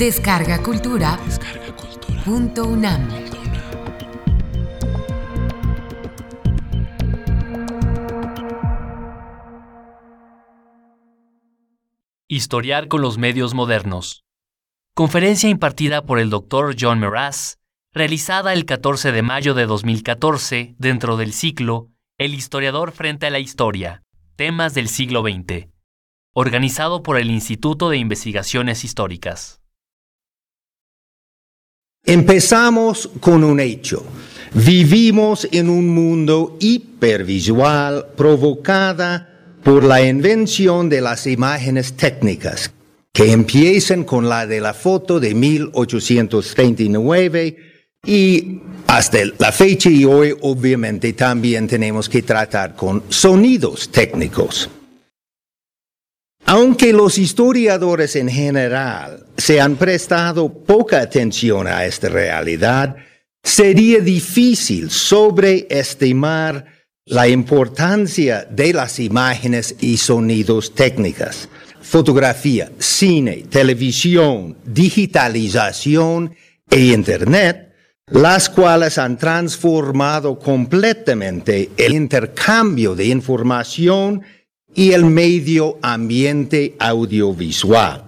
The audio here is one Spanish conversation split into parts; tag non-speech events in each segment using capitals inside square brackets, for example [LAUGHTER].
Descarga Cultura. Punto UNAM. Historiar con los medios modernos. Conferencia impartida por el Dr. John Meraz, realizada el 14 de mayo de 2014 dentro del ciclo El historiador frente a la historia, temas del siglo XX, organizado por el Instituto de Investigaciones Históricas. Empezamos con un hecho. Vivimos en un mundo hipervisual provocada por la invención de las imágenes técnicas, que empiezan con la de la foto de 1839 y hasta la fecha y hoy obviamente también tenemos que tratar con sonidos técnicos. Aunque los historiadores en general se han prestado poca atención a esta realidad, sería difícil sobreestimar la importancia de las imágenes y sonidos técnicas. Fotografía, cine, televisión, digitalización e Internet, las cuales han transformado completamente el intercambio de información y el medio ambiente audiovisual.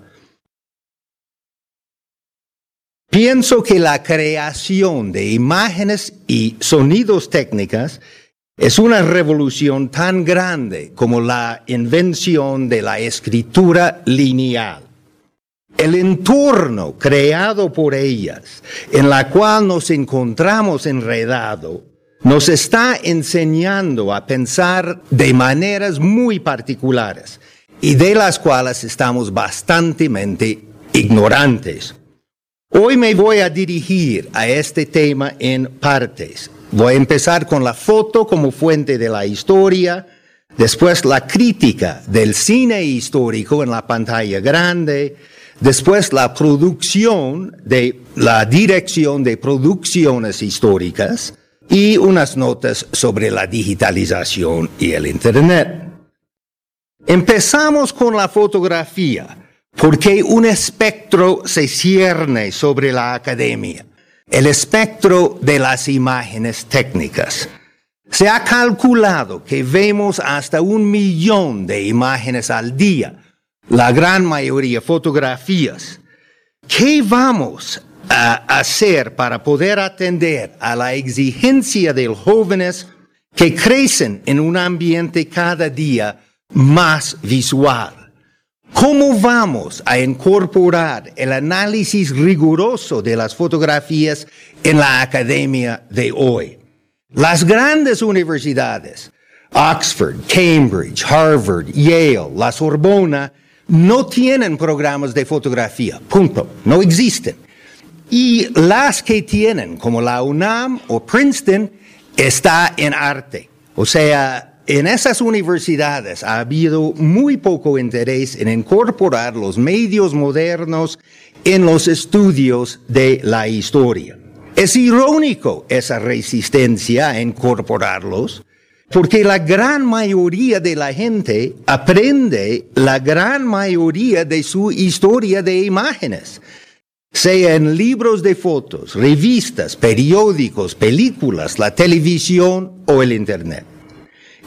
Pienso que la creación de imágenes y sonidos técnicas es una revolución tan grande como la invención de la escritura lineal. El entorno creado por ellas, en la cual nos encontramos enredados, nos está enseñando a pensar de maneras muy particulares y de las cuales estamos bastante ignorantes. Hoy me voy a dirigir a este tema en partes. Voy a empezar con la foto como fuente de la historia, después la crítica del cine histórico en la pantalla grande, después la producción de la dirección de producciones históricas, y unas notas sobre la digitalización y el Internet. Empezamos con la fotografía, porque un espectro se cierne sobre la academia, el espectro de las imágenes técnicas. Se ha calculado que vemos hasta un millón de imágenes al día, la gran mayoría fotografías. ¿Qué vamos hacer para poder atender a la exigencia de los jóvenes que crecen en un ambiente cada día más visual. ¿Cómo vamos a incorporar el análisis riguroso de las fotografías en la academia de hoy? Las grandes universidades, Oxford, Cambridge, Harvard, Yale, la Sorbona, no tienen programas de fotografía. Punto. No existen. Y las que tienen, como la UNAM o Princeton, está en arte. O sea, en esas universidades ha habido muy poco interés en incorporar los medios modernos en los estudios de la historia. Es irónico esa resistencia a incorporarlos, porque la gran mayoría de la gente aprende la gran mayoría de su historia de imágenes sea en libros de fotos, revistas, periódicos, películas, la televisión o el Internet.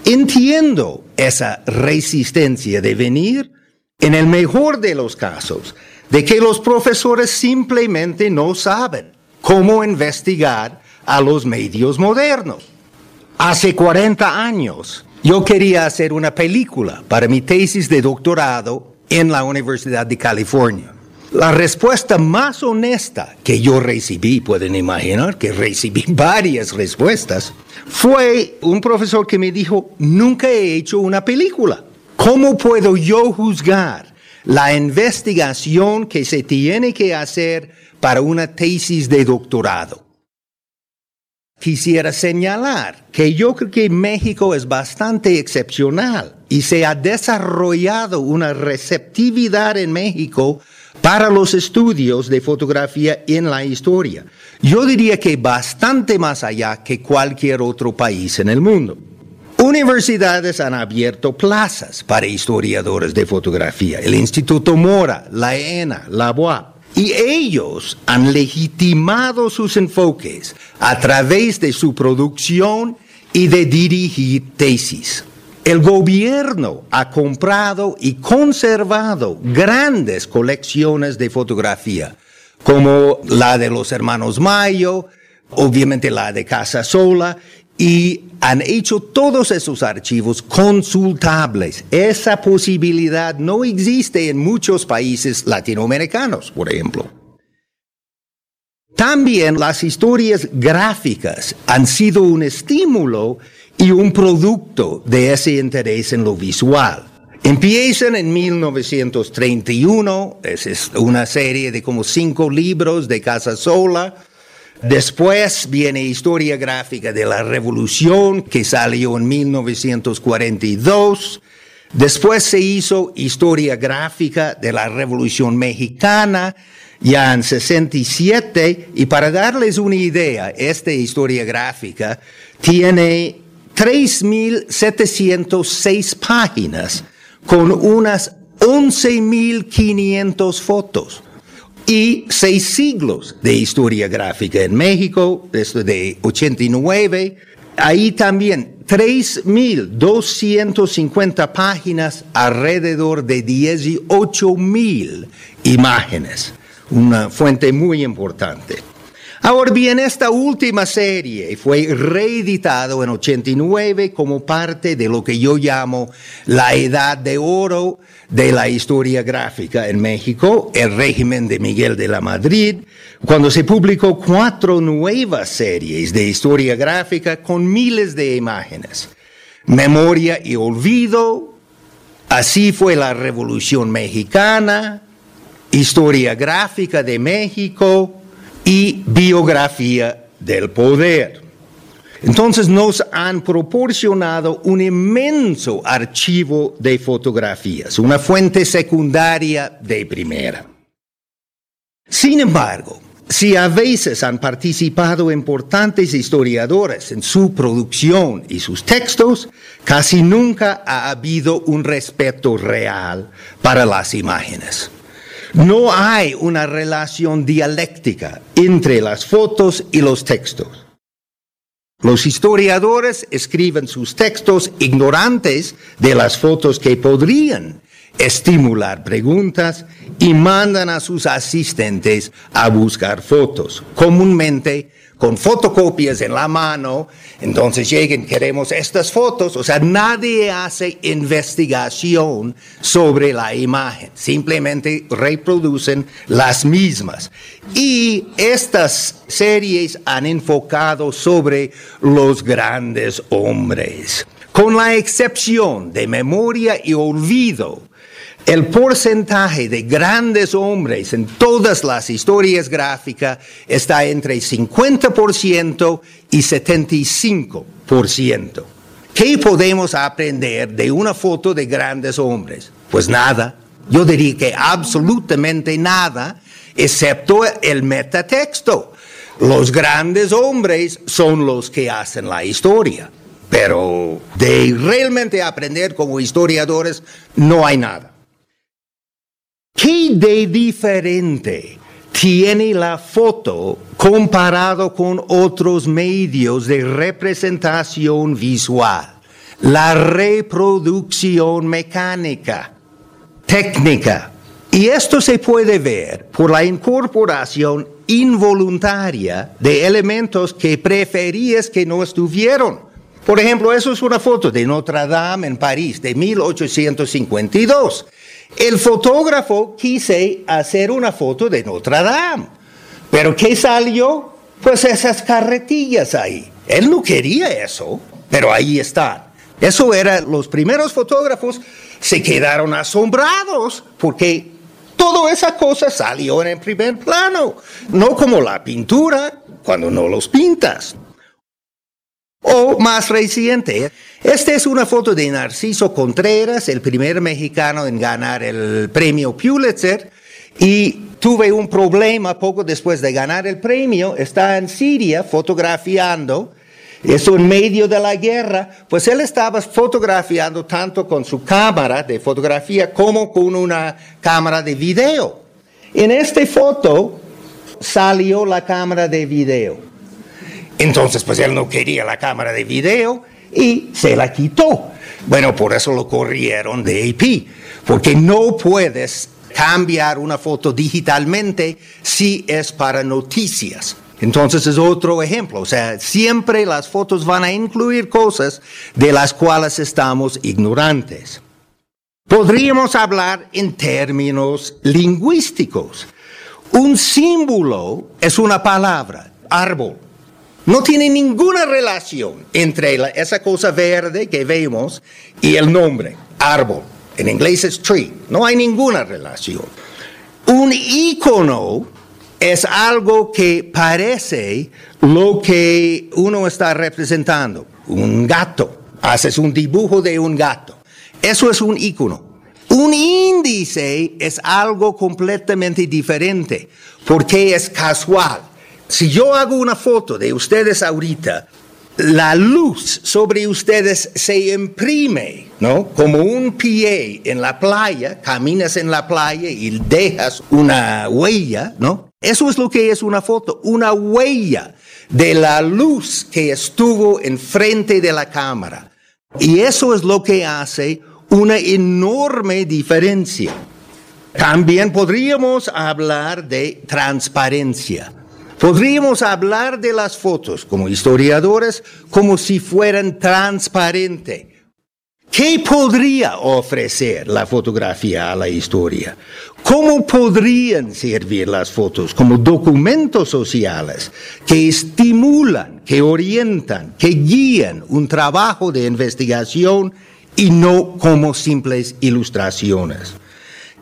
Entiendo esa resistencia de venir, en el mejor de los casos, de que los profesores simplemente no saben cómo investigar a los medios modernos. Hace 40 años yo quería hacer una película para mi tesis de doctorado en la Universidad de California. La respuesta más honesta que yo recibí, pueden imaginar que recibí [LAUGHS] varias respuestas, fue un profesor que me dijo, nunca he hecho una película. ¿Cómo puedo yo juzgar la investigación que se tiene que hacer para una tesis de doctorado? Quisiera señalar que yo creo que México es bastante excepcional y se ha desarrollado una receptividad en México para los estudios de fotografía en la historia. Yo diría que bastante más allá que cualquier otro país en el mundo. Universidades han abierto plazas para historiadores de fotografía. El Instituto Mora, la ENA, la UAP. Y ellos han legitimado sus enfoques a través de su producción y de dirigir tesis. El gobierno ha comprado y conservado grandes colecciones de fotografía, como la de los hermanos Mayo, obviamente la de Casa Sola, y han hecho todos esos archivos consultables. Esa posibilidad no existe en muchos países latinoamericanos, por ejemplo. También las historias gráficas han sido un estímulo y un producto de ese interés en lo visual. Empiezan en 1931, es una serie de como cinco libros de Casa Sola, Después viene Historia Gráfica de la Revolución, que salió en 1942. Después se hizo Historia Gráfica de la Revolución Mexicana, ya en 67. Y para darles una idea, esta historia gráfica tiene 3.706 páginas con unas 11.500 fotos y seis siglos de historia gráfica en México, de 89. Ahí también 3.250 páginas, alrededor de 18.000 imágenes. Una fuente muy importante. Ahora bien, esta última serie fue reeditado en 89 como parte de lo que yo llamo la edad de oro de la historia gráfica en México, el régimen de Miguel de la Madrid, cuando se publicó cuatro nuevas series de historia gráfica con miles de imágenes. Memoria y olvido, así fue la Revolución Mexicana, historia gráfica de México, y biografía del poder. Entonces nos han proporcionado un inmenso archivo de fotografías, una fuente secundaria de primera. Sin embargo, si a veces han participado importantes historiadores en su producción y sus textos, casi nunca ha habido un respeto real para las imágenes. No hay una relación dialéctica entre las fotos y los textos. Los historiadores escriben sus textos ignorantes de las fotos que podrían estimular preguntas y mandan a sus asistentes a buscar fotos. Comúnmente con fotocopias en la mano, entonces lleguen, queremos estas fotos, o sea, nadie hace investigación sobre la imagen, simplemente reproducen las mismas. Y estas series han enfocado sobre los grandes hombres, con la excepción de memoria y olvido el porcentaje de grandes hombres en todas las historias gráficas está entre 50% y 75%. ¿Qué podemos aprender de una foto de grandes hombres? Pues nada. Yo diría que absolutamente nada, excepto el metatexto. Los grandes hombres son los que hacen la historia. Pero de realmente aprender como historiadores no hay nada. ¿Qué de diferente tiene la foto comparado con otros medios de representación visual? La reproducción mecánica, técnica. Y esto se puede ver por la incorporación involuntaria de elementos que preferías que no estuvieron. Por ejemplo, eso es una foto de Notre Dame en París de 1852. El fotógrafo quise hacer una foto de Notre Dame, pero ¿qué salió? Pues esas carretillas ahí. Él no quería eso, pero ahí están. Eso era, los primeros fotógrafos se quedaron asombrados porque toda esa cosa salió en el primer plano, no como la pintura cuando no los pintas. O más reciente, esta es una foto de Narciso Contreras, el primer mexicano en ganar el premio Pulitzer, y tuve un problema poco después de ganar el premio, está en Siria fotografiando, eso en medio de la guerra, pues él estaba fotografiando tanto con su cámara de fotografía como con una cámara de video. En esta foto salió la cámara de video. Entonces, pues él no quería la cámara de video y se la quitó. Bueno, por eso lo corrieron de AP, porque no puedes cambiar una foto digitalmente si es para noticias. Entonces es otro ejemplo, o sea, siempre las fotos van a incluir cosas de las cuales estamos ignorantes. Podríamos hablar en términos lingüísticos. Un símbolo es una palabra, árbol. No tiene ninguna relación entre esa cosa verde que vemos y el nombre, árbol. En inglés es tree. No hay ninguna relación. Un icono es algo que parece lo que uno está representando. Un gato. Haces un dibujo de un gato. Eso es un icono. Un índice es algo completamente diferente porque es casual. Si yo hago una foto de ustedes ahorita, la luz sobre ustedes se imprime, ¿no? Como un pie en la playa, caminas en la playa y dejas una huella, ¿no? Eso es lo que es una foto, una huella de la luz que estuvo enfrente de la cámara. Y eso es lo que hace una enorme diferencia. También podríamos hablar de transparencia. Podríamos hablar de las fotos como historiadores como si fueran transparentes. ¿Qué podría ofrecer la fotografía a la historia? ¿Cómo podrían servir las fotos como documentos sociales que estimulan, que orientan, que guían un trabajo de investigación y no como simples ilustraciones?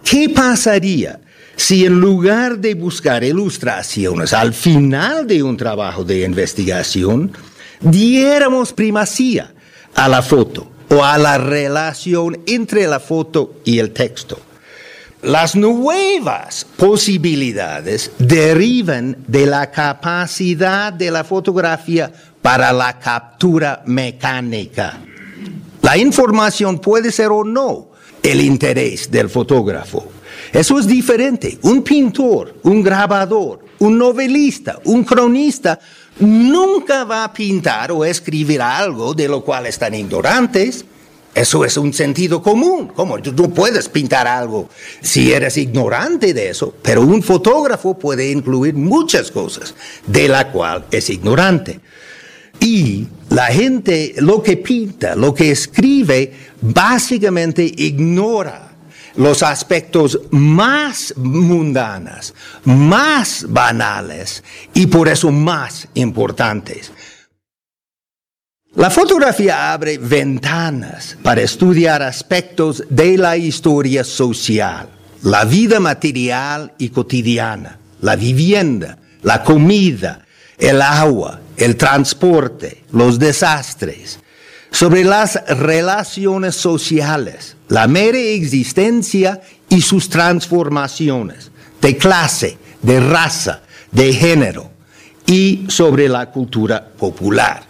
¿Qué pasaría si en lugar de buscar ilustraciones al final de un trabajo de investigación, diéramos primacía a la foto o a la relación entre la foto y el texto? Las nuevas posibilidades derivan de la capacidad de la fotografía para la captura mecánica. La información puede ser o no el interés del fotógrafo. Eso es diferente. Un pintor, un grabador, un novelista, un cronista nunca va a pintar o escribir algo de lo cual están ignorantes. Eso es un sentido común. ¿Cómo? Tú no puedes pintar algo si eres ignorante de eso, pero un fotógrafo puede incluir muchas cosas de la cual es ignorante. Y la gente lo que pinta, lo que escribe, básicamente ignora los aspectos más mundanos, más banales y por eso más importantes. La fotografía abre ventanas para estudiar aspectos de la historia social, la vida material y cotidiana, la vivienda, la comida, el agua, el transporte, los desastres, sobre las relaciones sociales, la mera existencia y sus transformaciones de clase, de raza, de género y sobre la cultura popular.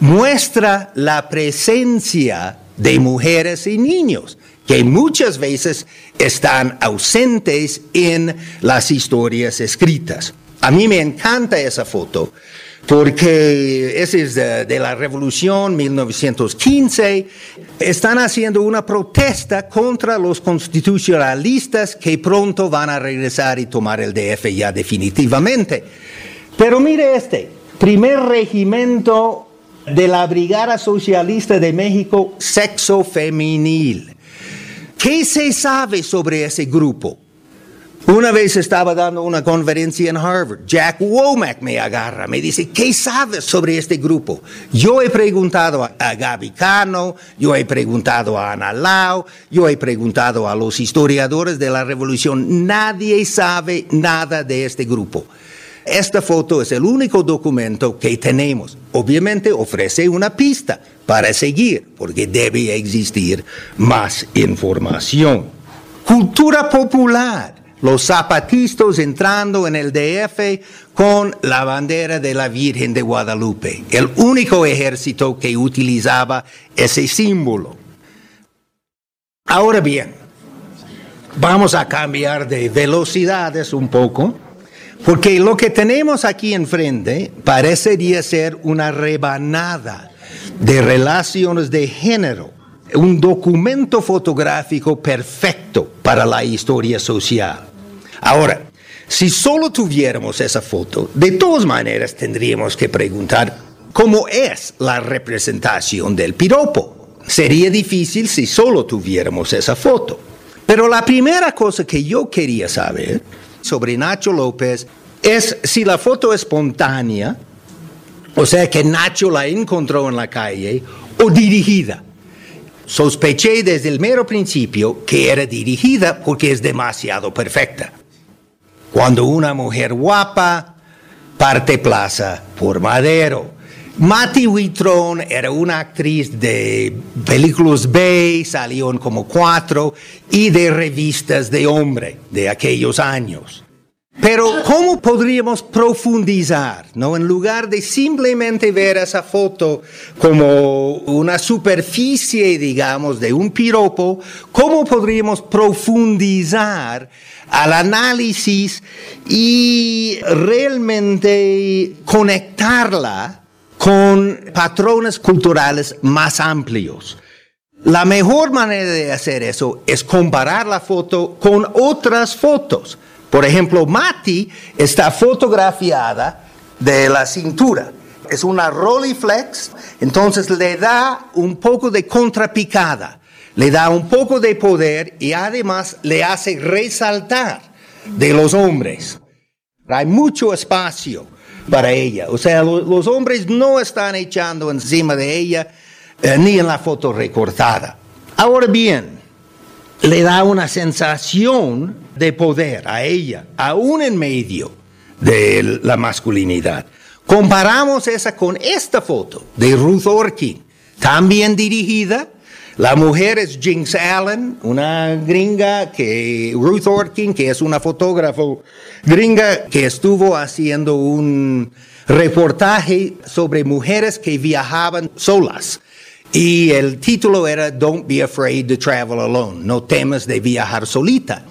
Muestra la presencia de mujeres y niños que muchas veces están ausentes en las historias escritas. A mí me encanta esa foto porque ese es de, la revolución 1915, están haciendo una protesta contra los constitucionalistas que pronto van a regresar y tomar el DF ya definitivamente. Pero mire este, primer regimiento de la Brigada Socialista de México, sexo femenil. ¿Qué se sabe sobre ese grupo? Una vez estaba dando una conferencia en Harvard. Jack Womack me agarra, me dice, ¿qué sabes sobre este grupo? Yo he preguntado a, Gaby Cano, yo he preguntado a Ana Lau, yo he preguntado a los historiadores de la revolución. Nadie sabe nada de este grupo. Esta foto es el único documento que tenemos. Obviamente ofrece una pista para seguir, porque debe existir más información. Cultura popular los zapatistas entrando en el DF con la bandera de la Virgen de Guadalupe, el único ejército que utilizaba ese símbolo. Ahora bien, Vamos a cambiar de velocidades un poco, porque lo que tenemos aquí enfrente parecería ser una rebanada de relaciones de género, un documento fotográfico perfecto para la historia social. Ahora, si solo tuviéramos esa foto, de todas maneras tendríamos que preguntar cómo es la representación del piropo. Sería difícil si solo tuviéramos esa foto. Pero la primera cosa que yo quería saber sobre Nacho López es si la foto es espontánea, o sea que Nacho la encontró en la calle, o dirigida. Sospeché desde el mero principio que era dirigida porque es demasiado perfecta. Cuando una mujer guapa parte plaza por madero, Mati Witron era una actriz de películas B, salió en como cuatro, y de revistas de hombre de aquellos años. Pero ¿cómo podríamos profundizar, no? En lugar de simplemente ver esa foto como una superficie, digamos, de un piropo, ¿cómo podríamos profundizar al análisis y realmente conectarla con patrones culturales más amplios. La mejor manera de hacer eso es comparar la foto con otras fotos. Por ejemplo, Mati está fotografiada de la cintura. Es una Rolleiflex, entonces le da un poco de contrapicada, le da un poco de poder y además le hace resaltar de los hombres. Hay mucho espacio para ella. O sea, los hombres no están echando encima de ella eh, ni en la foto recortada. Ahora bien, le da una sensación de poder a ella, aún en medio de la masculinidad. Comparamos esa con esta foto de Ruth Orkin, también dirigida la mujer es Jinx Allen, una gringa que, Ruth Orkin, que es una fotógrafo gringa que estuvo haciendo un reportaje sobre mujeres que viajaban solas. Y el título era Don't be afraid to travel alone, no temas de viajar solita.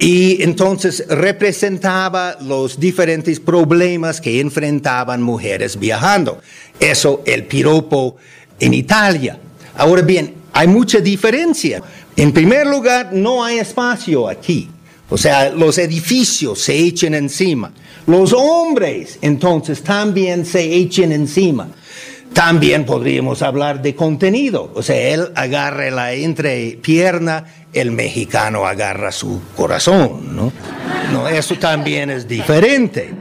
Y entonces representaba los diferentes problemas que enfrentaban mujeres viajando. Eso, el piropo en Italia. Ahora bien, hay mucha diferencia. En primer lugar, no hay espacio aquí. O sea, los edificios se echen encima. Los hombres, entonces, también se echen encima. También podríamos hablar de contenido. O sea, él agarra la entrepierna, el mexicano agarra su corazón, ¿no? no eso también es diferente.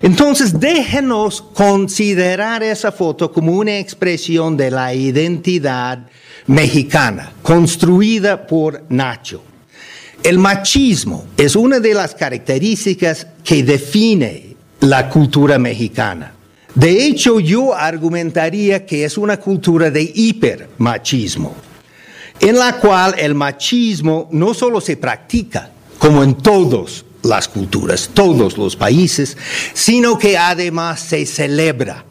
Entonces, déjenos considerar esa foto como una expresión de la identidad mexicana, construida por Nacho. El machismo es una de las características que define la cultura mexicana. De hecho, yo argumentaría que es una cultura de hipermachismo, en la cual el machismo no solo se practica, como en todas las culturas, todos los países, sino que además se celebra,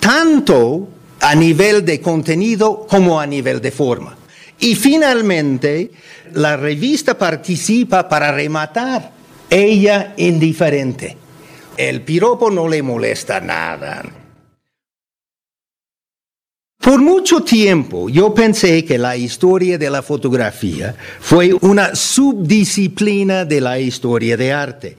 tanto a nivel de contenido como a nivel de forma. Y finalmente, la revista participa para rematar, ella indiferente. El piropo no le molesta nada. Por mucho tiempo yo pensé que la historia de la fotografía fue una subdisciplina de la historia de arte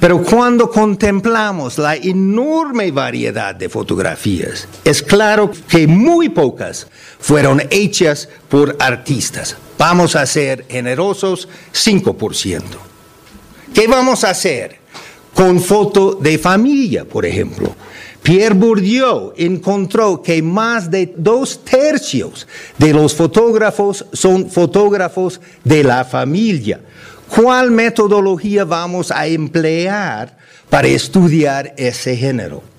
pero cuando contemplamos la enorme variedad de fotografías, es claro que muy pocas fueron hechas por artistas. Vamos a ser generosos, 5%. ¿Qué vamos a hacer con foto de familia, por ejemplo? Pierre Bourdieu encontró que más de dos tercios de los fotógrafos son fotógrafos de la familia. ¿Cuál metodología vamos a emplear para estudiar ese género?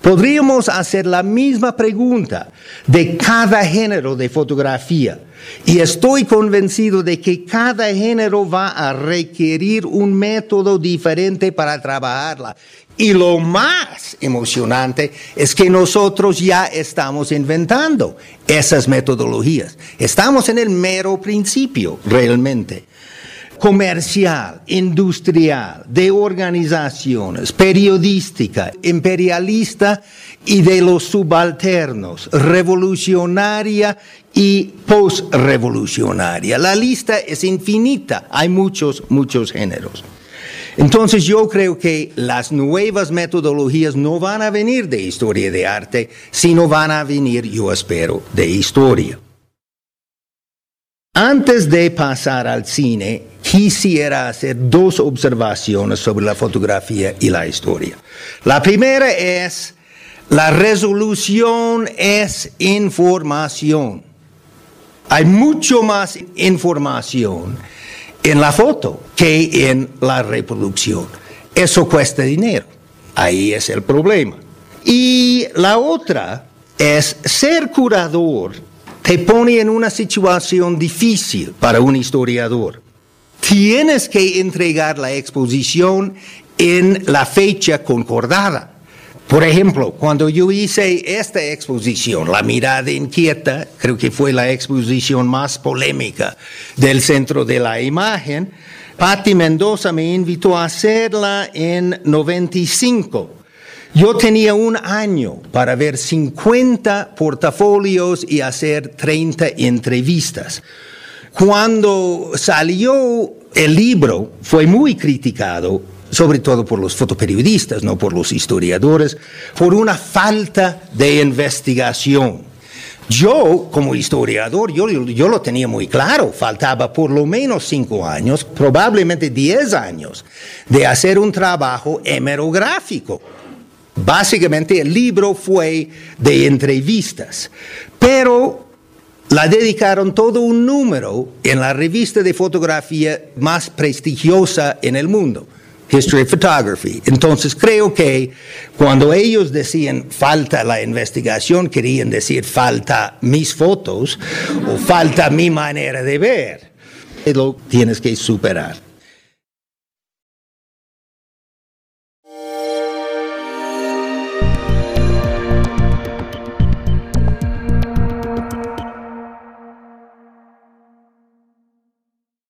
Podríamos hacer la misma pregunta de cada género de fotografía y estoy convencido de que cada género va a requerir un método diferente para trabajarla. Y lo más emocionante es que nosotros ya estamos inventando esas metodologías. Estamos en el mero principio, realmente. Comercial, industrial, de organizaciones, periodística, imperialista y de los subalternos, revolucionaria y postrevolucionaria. La lista es infinita, hay muchos, muchos géneros. Entonces yo creo que las nuevas metodologías no van a venir de historia de arte, sino van a venir, yo espero, de historia. Antes de pasar al cine, quisiera hacer dos observaciones sobre la fotografía y la historia. La primera es, la resolución es información. Hay mucho más información en la foto que en la reproducción. Eso cuesta dinero. Ahí es el problema. Y la otra es ser curador te pone en una situación difícil para un historiador. Tienes que entregar la exposición en la fecha concordada. Por ejemplo, cuando yo hice esta exposición, La mirada inquieta, creo que fue la exposición más polémica del centro de la imagen, Patti Mendoza me invitó a hacerla en 95. Yo tenía un año para ver 50 portafolios y hacer 30 entrevistas. Cuando salió el libro, fue muy criticado sobre todo por los fotoperiodistas, no por los historiadores, por una falta de investigación. Yo, como historiador, yo, lo tenía muy claro, faltaba por lo menos cinco años, probablemente diez años, de hacer un trabajo hemerográfico. Básicamente el libro fue de entrevistas, pero la dedicaron todo un número en la revista de fotografía más prestigiosa en el mundo. History of Photography. Entonces creo que cuando ellos decían falta la investigación, querían decir falta mis fotos o falta mi manera de ver. Lo tienes que superar.